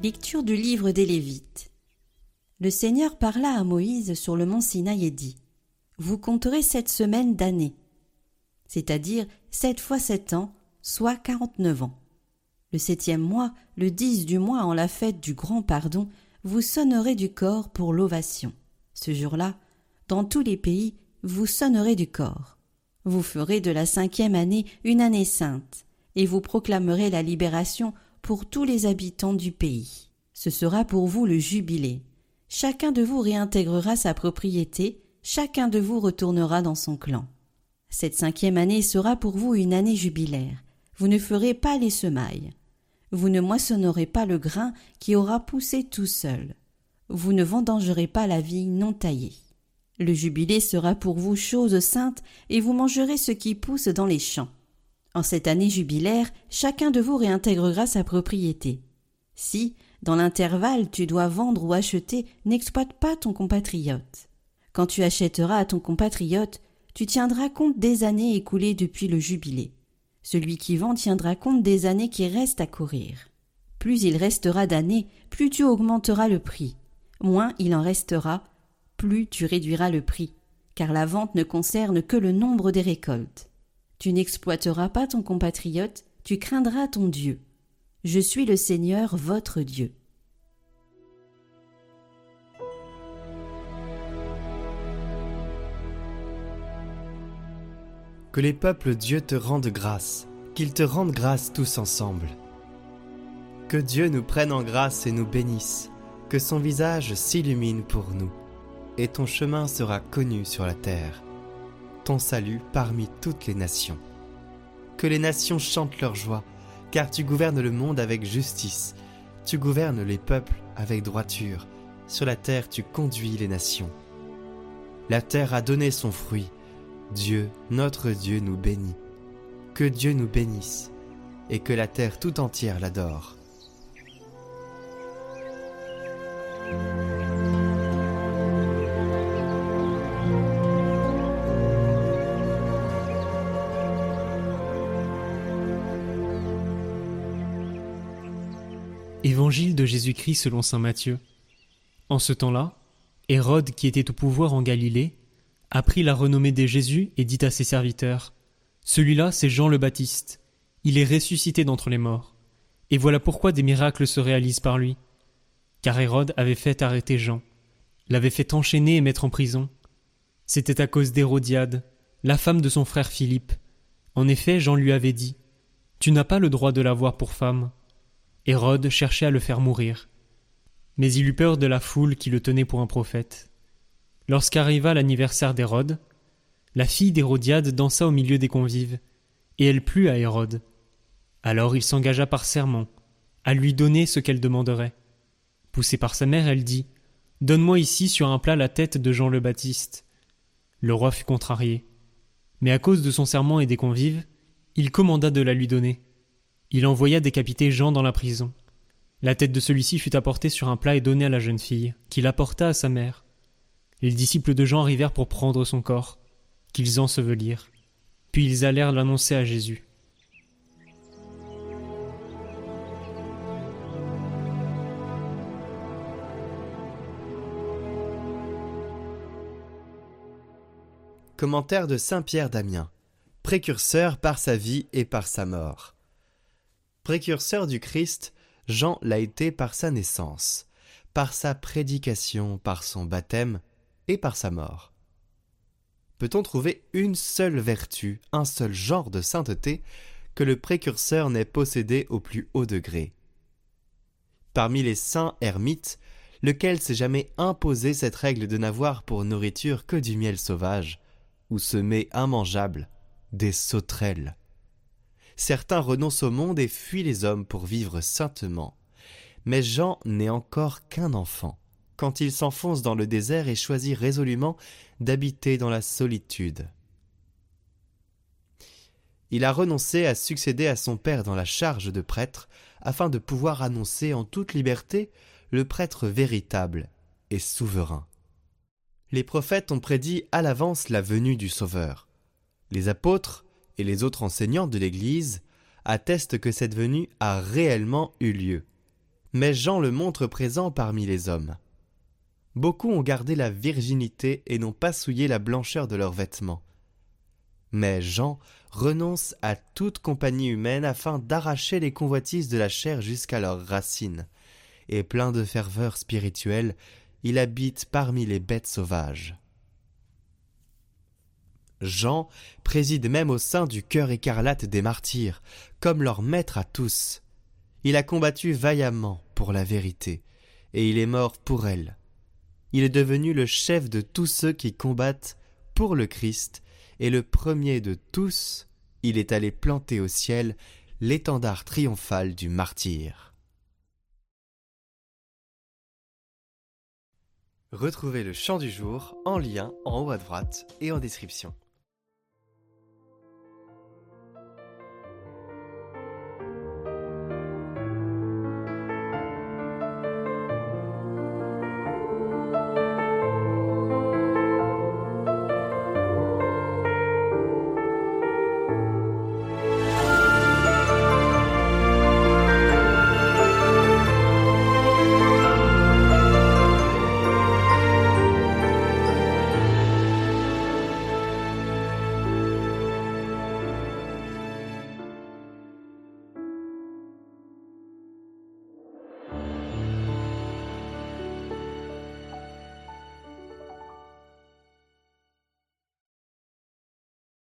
Lecture du livre des Lévites. Le Seigneur parla à Moïse sur le mont Sinaï et dit Vous compterez sept semaines d'années, c'est-à-dire sept fois sept ans, soit quarante-neuf ans. Le septième mois, le dix du mois en la fête du grand pardon, vous sonnerez du corps pour l'ovation. Ce jour-là, dans tous les pays, vous sonnerez du corps. Vous ferez de la cinquième année une année sainte, et vous proclamerez la libération pour tous les habitants du pays. Ce sera pour vous le jubilé. Chacun de vous réintégrera sa propriété, chacun de vous retournera dans son clan. Cette cinquième année sera pour vous une année jubilaire. Vous ne ferez pas les semailles. Vous ne moissonnerez pas le grain qui aura poussé tout seul. Vous ne vendangerez pas la vigne non taillée. Le jubilé sera pour vous chose sainte, et vous mangerez ce qui pousse dans les champs. En cette année jubilaire, chacun de vous réintégrera sa propriété. Si, dans l'intervalle, tu dois vendre ou acheter, n'exploite pas ton compatriote. Quand tu achèteras à ton compatriote, tu tiendras compte des années écoulées depuis le jubilé. Celui qui vend tiendra compte des années qui restent à courir. Plus il restera d'années, plus tu augmenteras le prix. Moins il en restera, plus tu réduiras le prix, car la vente ne concerne que le nombre des récoltes. Tu n'exploiteras pas ton compatriote, tu craindras ton Dieu. Je suis le Seigneur votre Dieu. Que les peuples Dieu te rendent grâce, qu'ils te rendent grâce tous ensemble. Que Dieu nous prenne en grâce et nous bénisse, que son visage s'illumine pour nous, et ton chemin sera connu sur la terre salut parmi toutes les nations. Que les nations chantent leur joie, car tu gouvernes le monde avec justice, tu gouvernes les peuples avec droiture, sur la terre tu conduis les nations. La terre a donné son fruit, Dieu, notre Dieu, nous bénit. Que Dieu nous bénisse, et que la terre tout entière l'adore. Évangile de Jésus-Christ selon saint Matthieu. En ce temps-là, Hérode, qui était au pouvoir en Galilée, apprit la renommée de Jésus et dit à ses serviteurs Celui-là, c'est Jean le Baptiste. Il est ressuscité d'entre les morts. Et voilà pourquoi des miracles se réalisent par lui. Car Hérode avait fait arrêter Jean, l'avait fait enchaîner et mettre en prison. C'était à cause d'Hérodiade, la femme de son frère Philippe. En effet, Jean lui avait dit Tu n'as pas le droit de l'avoir pour femme. Hérode cherchait à le faire mourir. Mais il eut peur de la foule qui le tenait pour un prophète. Lorsqu'arriva l'anniversaire d'Hérode, la fille d'Hérodiade dansa au milieu des convives, et elle plut à Hérode. Alors il s'engagea par serment à lui donner ce qu'elle demanderait. Poussée par sa mère, elle dit Donne-moi ici sur un plat la tête de Jean le Baptiste. Le roi fut contrarié. Mais à cause de son serment et des convives, il commanda de la lui donner. Il envoya décapiter Jean dans la prison. La tête de celui-ci fut apportée sur un plat et donnée à la jeune fille, qui l'apporta à sa mère. Les disciples de Jean arrivèrent pour prendre son corps, qu'ils ensevelirent. Puis ils allèrent l'annoncer à Jésus. Commentaire de Saint Pierre d'Amiens, précurseur par sa vie et par sa mort. Précurseur du Christ, Jean l'a été par sa naissance, par sa prédication, par son baptême et par sa mort. Peut-on trouver une seule vertu, un seul genre de sainteté que le précurseur n'ait possédé au plus haut degré? Parmi les saints ermites, lequel s'est jamais imposé cette règle de n'avoir pour nourriture que du miel sauvage, ou semer immangeable, des sauterelles? Certains renoncent au monde et fuient les hommes pour vivre saintement. Mais Jean n'est encore qu'un enfant, quand il s'enfonce dans le désert et choisit résolument d'habiter dans la solitude. Il a renoncé à succéder à son père dans la charge de prêtre, afin de pouvoir annoncer en toute liberté le prêtre véritable et souverain. Les prophètes ont prédit à l'avance la venue du Sauveur. Les apôtres et les autres enseignants de l'Église attestent que cette venue a réellement eu lieu, Mais Jean le montre présent parmi les hommes. Beaucoup ont gardé la virginité et n'ont pas souillé la blancheur de leurs vêtements. Mais Jean renonce à toute compagnie humaine afin d'arracher les convoitises de la chair jusqu'à leurs racines, et plein de ferveur spirituelle, il habite parmi les bêtes sauvages. Jean préside même au sein du cœur écarlate des martyrs, comme leur maître à tous. Il a combattu vaillamment pour la vérité, et il est mort pour elle. Il est devenu le chef de tous ceux qui combattent pour le Christ, et le premier de tous, il est allé planter au ciel l'étendard triomphal du martyr. Retrouvez le chant du jour en lien en haut à droite et en description.